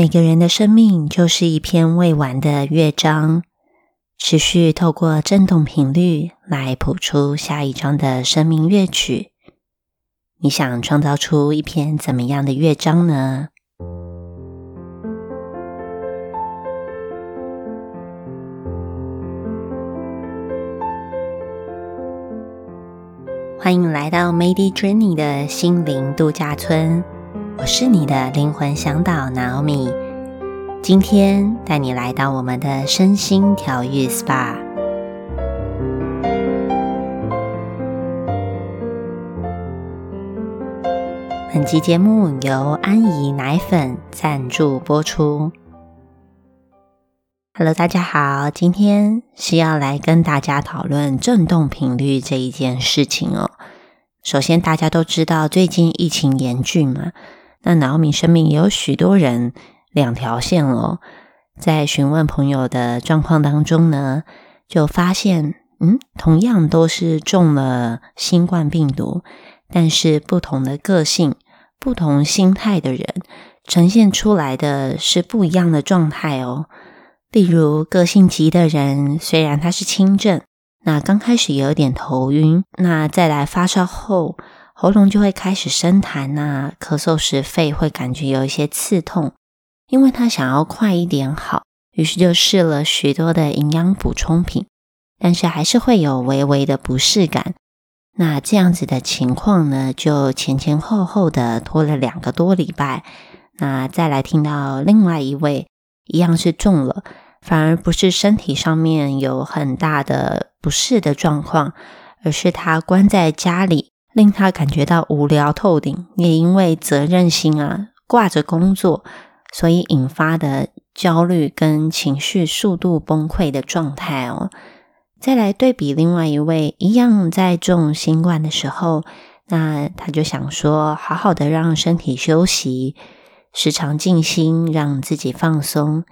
每个人的生命就是一篇未完的乐章，持续透过振动频率来谱出下一章的生命乐曲。你想创造出一篇怎么样的乐章呢？欢迎来到 Made Journey 的心灵度假村。我是你的灵魂向导 Naomi，今天带你来到我们的身心调愈 SPA。本期节目由安怡奶粉赞助播出。Hello，大家好，今天是要来跟大家讨论振动频率这一件事情哦。首先，大家都知道最近疫情严峻嘛。那脑米生命也有许多人两条线哦，在询问朋友的状况当中呢，就发现，嗯，同样都是中了新冠病毒，但是不同的个性、不同心态的人，呈现出来的是不一样的状态哦。例如，个性急的人，虽然他是轻症，那刚开始也有点头晕，那再来发烧后。喉咙就会开始生痰呐，咳嗽时肺会感觉有一些刺痛，因为他想要快一点好，于是就试了许多的营养补充品，但是还是会有微微的不适感。那这样子的情况呢，就前前后后的拖了两个多礼拜。那再来听到另外一位一样是中了，反而不是身体上面有很大的不适的状况，而是他关在家里。令他感觉到无聊透顶，也因为责任心啊挂着工作，所以引发的焦虑跟情绪速度崩溃的状态哦。再来对比另外一位一样在中新冠的时候，那他就想说，好好的让身体休息，时常静心，让自己放松，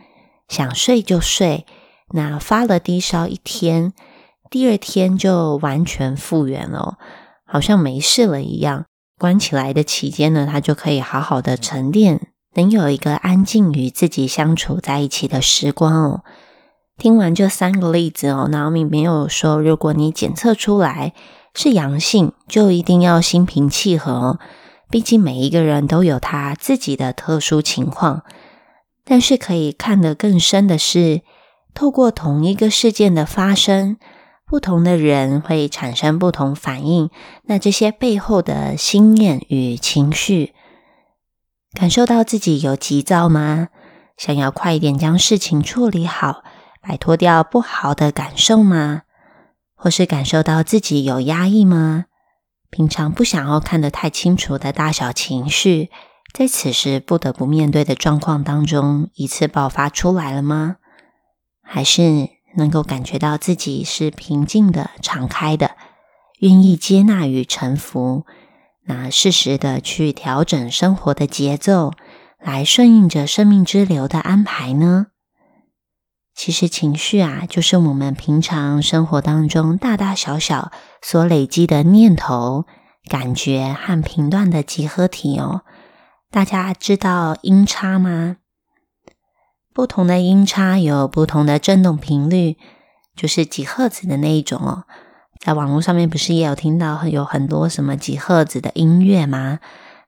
想睡就睡。那发了低烧一天，第二天就完全复原了。好像没事了一样，关起来的期间呢，他就可以好好的沉淀，能有一个安静与自己相处在一起的时光哦。听完这三个例子哦，脑米没有说，如果你检测出来是阳性，就一定要心平气和，毕竟每一个人都有他自己的特殊情况。但是可以看得更深的是，透过同一个事件的发生。不同的人会产生不同反应，那这些背后的心念与情绪，感受到自己有急躁吗？想要快一点将事情处理好，摆脱掉不好的感受吗？或是感受到自己有压抑吗？平常不想要看得太清楚的大小情绪，在此时不得不面对的状况当中，一次爆发出来了吗？还是？能够感觉到自己是平静的、敞开的，愿意接纳与臣服，那适时的去调整生活的节奏，来顺应着生命之流的安排呢？其实情绪啊，就是我们平常生活当中大大小小所累积的念头、感觉和频段的集合体哦。大家知道音差吗？不同的音差有不同的振动频率，就是几赫兹的那一种哦。在网络上面不是也有听到有很多什么几赫兹的音乐吗？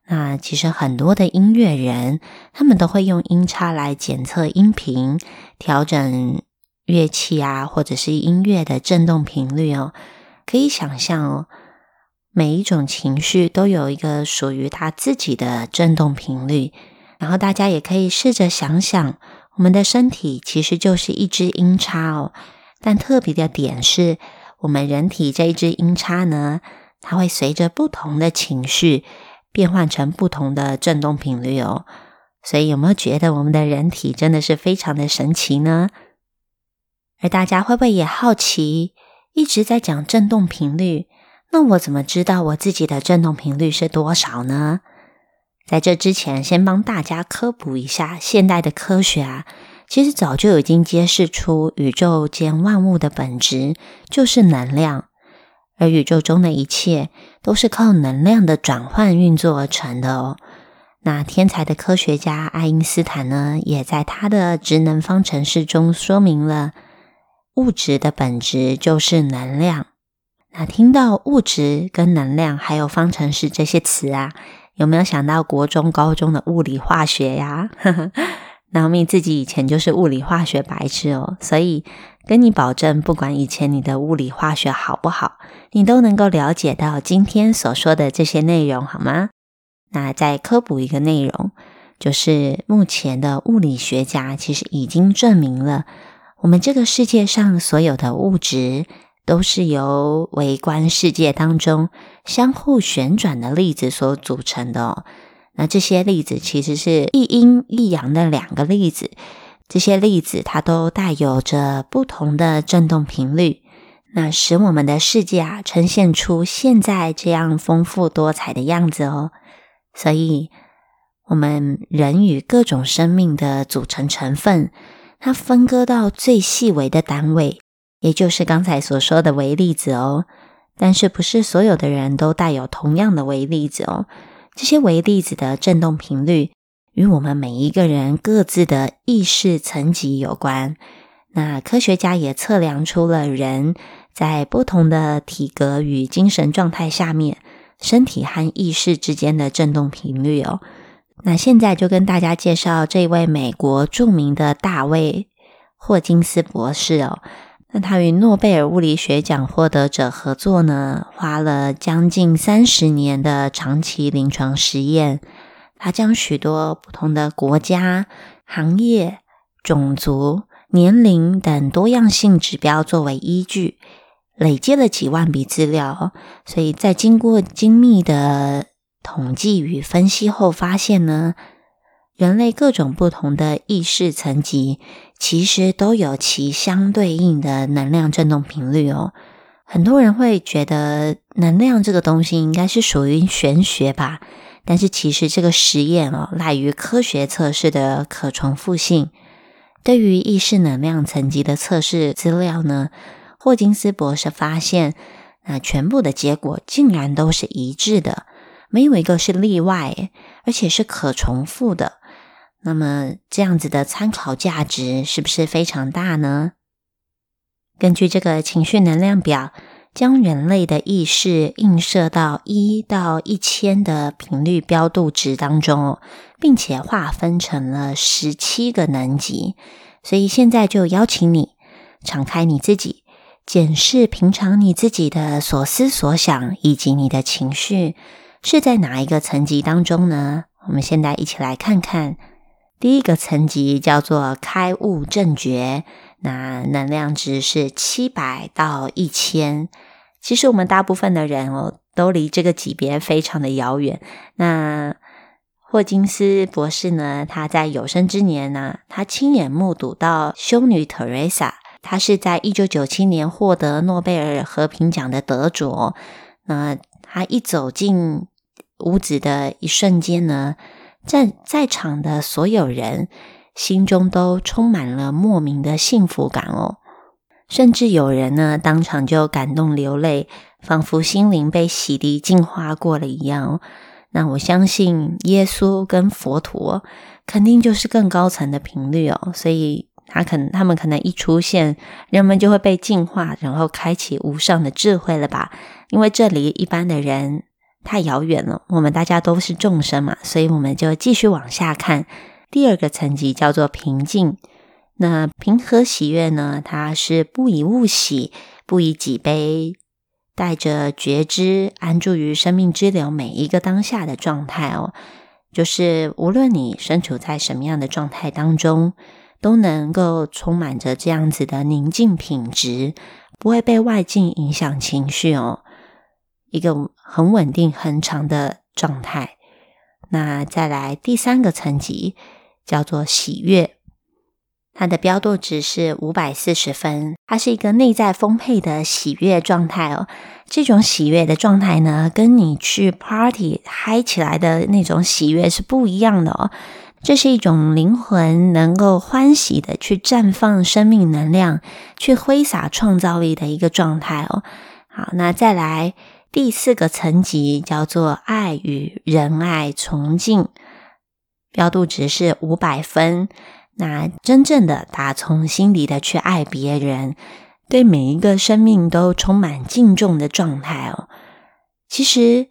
那其实很多的音乐人，他们都会用音差来检测音频，调整乐器啊，或者是音乐的振动频率哦。可以想象哦，每一种情绪都有一个属于它自己的振动频率，然后大家也可以试着想想。我们的身体其实就是一只音叉哦，但特别的点是，我们人体这一只音叉呢，它会随着不同的情绪变换成不同的振动频率哦。所以有没有觉得我们的人体真的是非常的神奇呢？而大家会不会也好奇，一直在讲振动频率，那我怎么知道我自己的振动频率是多少呢？在这之前，先帮大家科普一下，现代的科学啊，其实早就已经揭示出宇宙间万物的本质就是能量，而宇宙中的一切都是靠能量的转换运作而成的哦。那天才的科学家爱因斯坦呢，也在他的职能方程式中说明了物质的本质就是能量。那听到物质跟能量还有方程式这些词啊，有没有想到国中、高中的物理化学呀？脑米自己以前就是物理化学白痴哦，所以跟你保证，不管以前你的物理化学好不好，你都能够了解到今天所说的这些内容，好吗？那再科普一个内容，就是目前的物理学家其实已经证明了，我们这个世界上所有的物质都是由微观世界当中相互旋转的粒子所组成的哦。那这些粒子其实是一阴一阳的两个粒子，这些粒子它都带有着不同的振动频率，那使我们的世界啊呈现出现在这样丰富多彩的样子哦。所以，我们人与各种生命的组成成分，它分割到最细微的单位，也就是刚才所说的微粒子哦。但是，不是所有的人都带有同样的微粒子哦。这些微粒子的振动频率与我们每一个人各自的意识层级有关。那科学家也测量出了人在不同的体格与精神状态下面。身体和意识之间的振动频率哦，那现在就跟大家介绍这位美国著名的大卫霍金斯博士哦。那他与诺贝尔物理学奖获得者合作呢，花了将近三十年的长期临床实验，他将许多不同的国家、行业、种族、年龄等多样性指标作为依据。累积了几万笔资料，所以在经过精密的统计与分析后，发现呢，人类各种不同的意识层级其实都有其相对应的能量振动频率哦。很多人会觉得能量这个东西应该是属于玄学吧，但是其实这个实验哦，赖于科学测试的可重复性。对于意识能量层级的测试资料呢？霍金斯博士发现，那全部的结果竟然都是一致的，没有一个是例外，而且是可重复的。那么这样子的参考价值是不是非常大呢？根据这个情绪能量表，将人类的意识映射到一到一千的频率标度值当中，并且划分成了十七个能级。所以现在就邀请你敞开你自己。检视平常你自己的所思所想以及你的情绪是在哪一个层级当中呢？我们现在一起来看看，第一个层级叫做开悟正觉，那能量值是七百到一千。其实我们大部分的人哦，都离这个级别非常的遥远。那霍金斯博士呢，他在有生之年呢，他亲眼目睹到修女特蕾莎。他是在一九九七年获得诺贝尔和平奖的得主。那他一走进屋子的一瞬间呢，在在场的所有人心中都充满了莫名的幸福感哦。甚至有人呢当场就感动流泪，仿佛心灵被洗涤净化过了一样。那我相信耶稣跟佛陀肯定就是更高层的频率哦，所以。他可能，他们可能一出现，人们就会被净化，然后开启无上的智慧了吧？因为这里一般的人太遥远了，我们大家都是众生嘛，所以我们就继续往下看。第二个层级叫做平静。那平和喜悦呢？它是不以物喜，不以己悲，带着觉知安住于生命之流每一个当下的状态哦。就是无论你身处在什么样的状态当中。都能够充满着这样子的宁静品质，不会被外境影响情绪哦，一个很稳定、很长的状态。那再来第三个层级叫做喜悦，它的标度值是五百四十分，它是一个内在丰沛的喜悦状态哦。这种喜悦的状态呢，跟你去 party 嗨起来的那种喜悦是不一样的哦。这是一种灵魂能够欢喜的去绽放生命能量，去挥洒创造力的一个状态哦。好，那再来第四个层级叫做爱与仁爱崇敬。标度值是五百分。那真正的打从心底的去爱别人，对每一个生命都充满敬重的状态哦，其实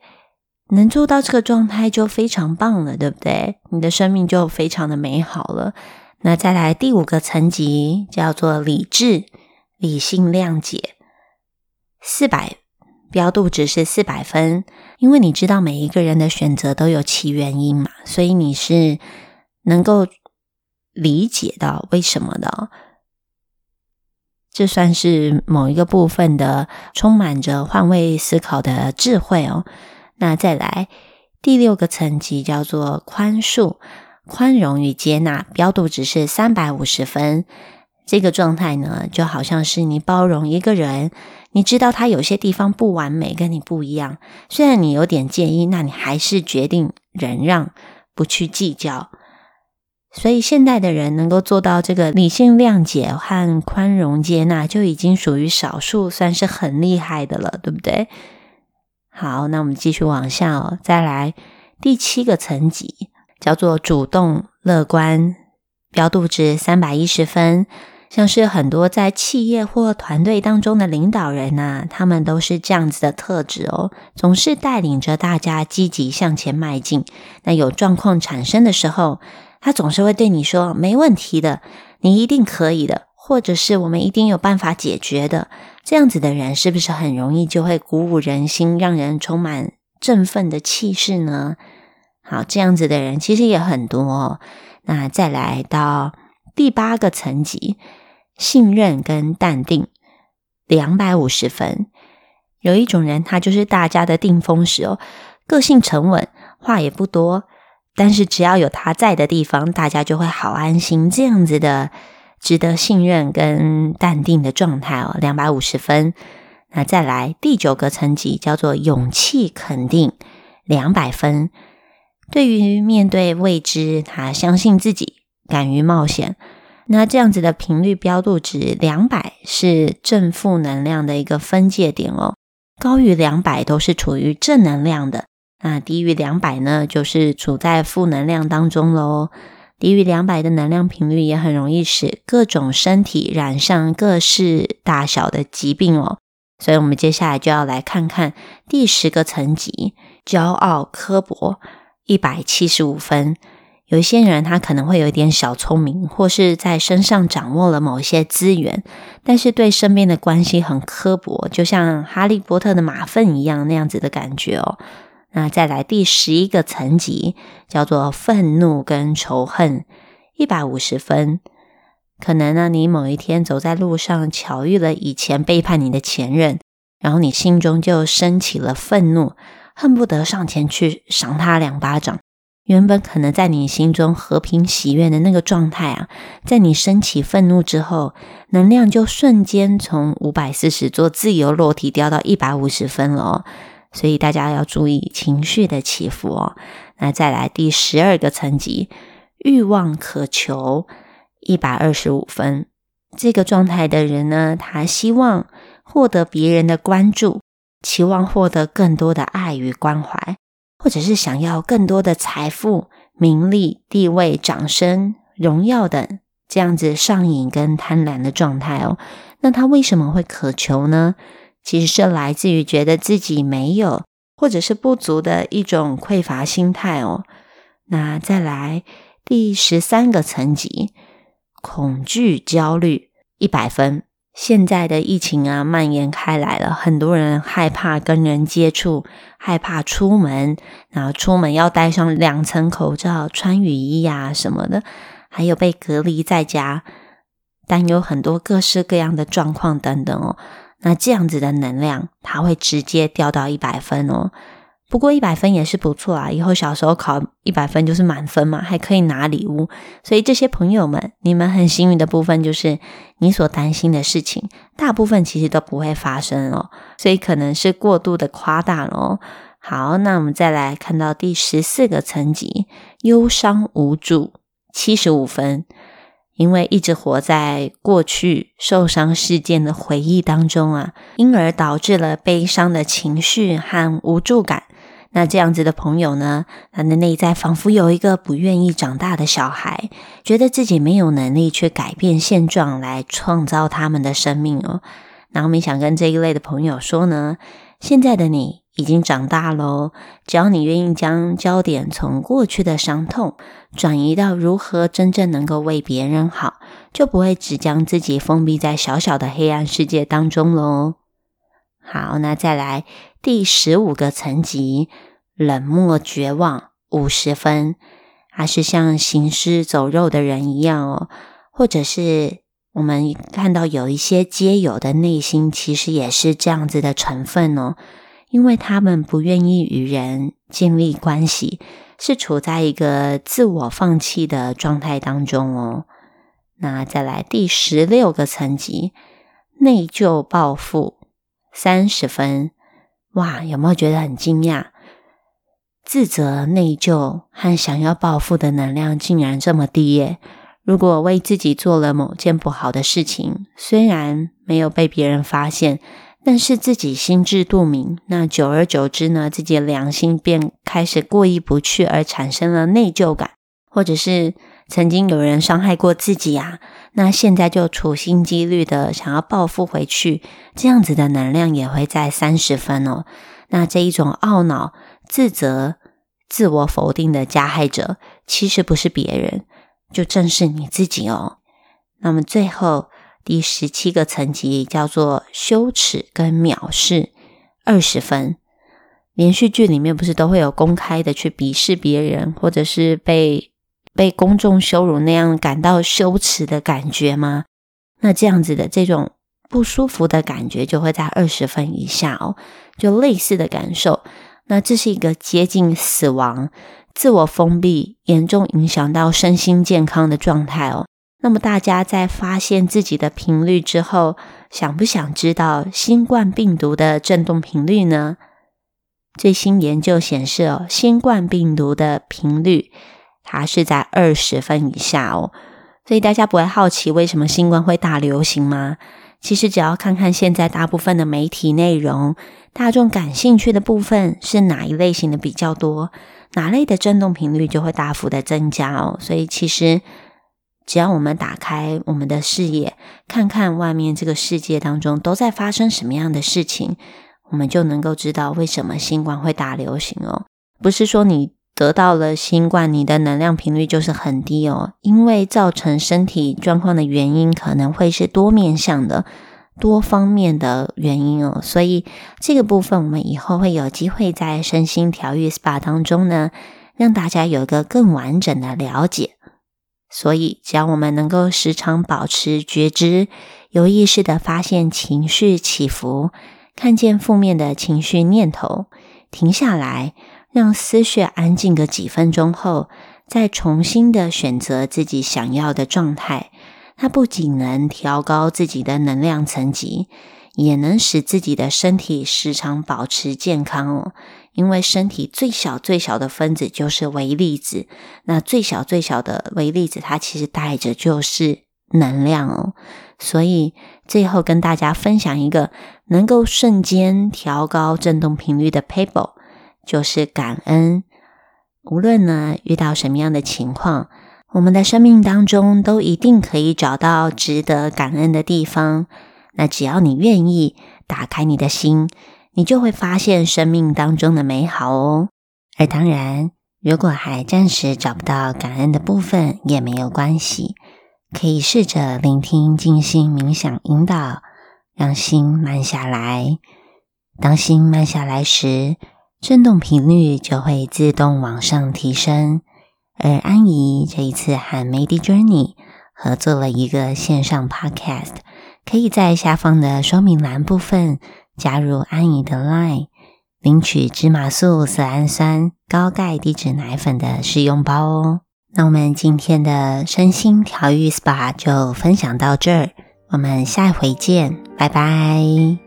能做到这个状态就非常棒了，对不对？你的生命就非常的美好了。那再来第五个层级叫做理智、理性、谅解，四百标度值是四百分，因为你知道每一个人的选择都有其原因嘛，所以你是能够。理解到为什么的，这算是某一个部分的充满着换位思考的智慧哦。那再来第六个层级叫做宽恕、宽容与接纳，标度值是三百五十分。这个状态呢，就好像是你包容一个人，你知道他有些地方不完美，跟你不一样，虽然你有点介意，那你还是决定忍让，不去计较。所以，现代的人能够做到这个理性谅解和宽容接纳，就已经属于少数，算是很厉害的了，对不对？好，那我们继续往下哦，再来第七个层级，叫做主动乐观，标度值三百一十分。像是很多在企业或团队当中的领导人呐，他们都是这样子的特质哦，总是带领着大家积极向前迈进。那有状况产生的时候，他总是会对你说：“没问题的，你一定可以的，或者是我们一定有办法解决的。”这样子的人是不是很容易就会鼓舞人心，让人充满振奋的气势呢？好，这样子的人其实也很多。哦那再来到第八个层级，信任跟淡定，两百五十分。有一种人，他就是大家的定风石哦，个性沉稳，话也不多。但是只要有他在的地方，大家就会好安心。这样子的值得信任跟淡定的状态哦，两百五十分。那再来第九个层级叫做勇气肯定，两百分。对于面对未知，他相信自己，敢于冒险。那这样子的频率标度值两百是正负能量的一个分界点哦，高于两百都是处于正能量的。那低于两百呢，就是处在负能量当中喽。低于两百的能量频率也很容易使各种身体染上各式大小的疾病哦。所以，我们接下来就要来看看第十个层级——骄傲刻薄，一百七十五分。有一些人他可能会有一点小聪明，或是在身上掌握了某些资源，但是对身边的关系很刻薄，就像哈利波特的马粪一样那样子的感觉哦。那再来第十一个层级，叫做愤怒跟仇恨，一百五十分。可能呢，你某一天走在路上，巧遇了以前背叛你的前任，然后你心中就升起了愤怒，恨不得上前去赏他两巴掌。原本可能在你心中和平喜悦的那个状态啊，在你升起愤怒之后，能量就瞬间从五百四十做自由落体掉到一百五十分了哦。所以大家要注意情绪的起伏哦。那再来第十二个层级，欲望渴求一百二十五分。这个状态的人呢，他希望获得别人的关注，期望获得更多的爱与关怀，或者是想要更多的财富、名利、地位、掌声、荣耀等这样子上瘾跟贪婪的状态哦。那他为什么会渴求呢？其实是来自于觉得自己没有或者是不足的一种匮乏心态哦。那再来第十三个层级，恐惧焦虑一百分。现在的疫情啊蔓延开来了，很多人害怕跟人接触，害怕出门，然后出门要戴上两层口罩、穿雨衣呀什么的，还有被隔离在家，担忧很多各式各样的状况等等哦。那这样子的能量，它会直接掉到一百分哦。不过一百分也是不错啊，以后小时候考一百分就是满分嘛，还可以拿礼物。所以这些朋友们，你们很幸运的部分就是，你所担心的事情，大部分其实都不会发生哦。所以可能是过度的夸大了哦。好，那我们再来看到第十四个层级，忧伤无助，七十五分。因为一直活在过去受伤事件的回忆当中啊，因而导致了悲伤的情绪和无助感。那这样子的朋友呢，他的内在仿佛有一个不愿意长大的小孩，觉得自己没有能力去改变现状，来创造他们的生命哦。那我们想跟这一类的朋友说呢，现在的你已经长大喽，只要你愿意将焦点从过去的伤痛转移到如何真正能够为别人好，就不会只将自己封闭在小小的黑暗世界当中喽。好，那再来第十五个层级，冷漠绝望五十分，还是像行尸走肉的人一样哦，或者是我们看到有一些街友的内心，其实也是这样子的成分哦，因为他们不愿意与人建立关系，是处在一个自我放弃的状态当中哦。那再来第十六个层级，内疚报复。三十分，哇！有没有觉得很惊讶？自责、内疚和想要报复的能量竟然这么低耶？如果为自己做了某件不好的事情，虽然没有被别人发现，但是自己心知肚明，那久而久之呢，自己的良心便开始过意不去，而产生了内疚感，或者是曾经有人伤害过自己呀？那现在就处心积虑的想要报复回去，这样子的能量也会在三十分哦。那这一种懊恼、自责、自我否定的加害者，其实不是别人，就正是你自己哦。那么最后第十七个层级叫做羞耻跟藐视，二十分。连续剧里面不是都会有公开的去鄙视别人，或者是被。被公众羞辱那样感到羞耻的感觉吗？那这样子的这种不舒服的感觉就会在二十分以下哦，就类似的感受。那这是一个接近死亡、自我封闭、严重影响到身心健康的状态哦。那么大家在发现自己的频率之后，想不想知道新冠病毒的振动频率呢？最新研究显示哦，新冠病毒的频率。它是在二十分以下哦，所以大家不会好奇为什么新冠会大流行吗？其实只要看看现在大部分的媒体内容，大众感兴趣的部分是哪一类型的比较多，哪类的振动频率就会大幅的增加哦。所以其实只要我们打开我们的视野，看看外面这个世界当中都在发生什么样的事情，我们就能够知道为什么新冠会大流行哦。不是说你。得到了新冠，你的能量频率就是很低哦。因为造成身体状况的原因可能会是多面向的、多方面的原因哦。所以这个部分我们以后会有机会在身心调愈 SPA 当中呢，让大家有一个更完整的了解。所以只要我们能够时常保持觉知，有意识的发现情绪起伏，看见负面的情绪念头，停下来。让思绪安静个几分钟后，再重新的选择自己想要的状态。它不仅能调高自己的能量层级，也能使自己的身体时常保持健康哦。因为身体最小最小的分子就是微粒子，那最小最小的微粒子，它其实带着就是能量哦。所以最后跟大家分享一个能够瞬间调高振动频率的 paper。就是感恩，无论呢遇到什么样的情况，我们的生命当中都一定可以找到值得感恩的地方。那只要你愿意打开你的心，你就会发现生命当中的美好哦。而当然，如果还暂时找不到感恩的部分，也没有关系，可以试着聆听静心冥想引导，让心慢下来。当心慢下来时，震动频率就会自动往上提升，而安怡这一次和 Made Journey 合作了一个线上 Podcast，可以在下方的说明栏部分加入安怡的 Line，领取芝麻素色氨酸高钙低脂奶粉的试用包哦。那我们今天的身心调愈 SPA 就分享到这儿，我们下回见，拜拜。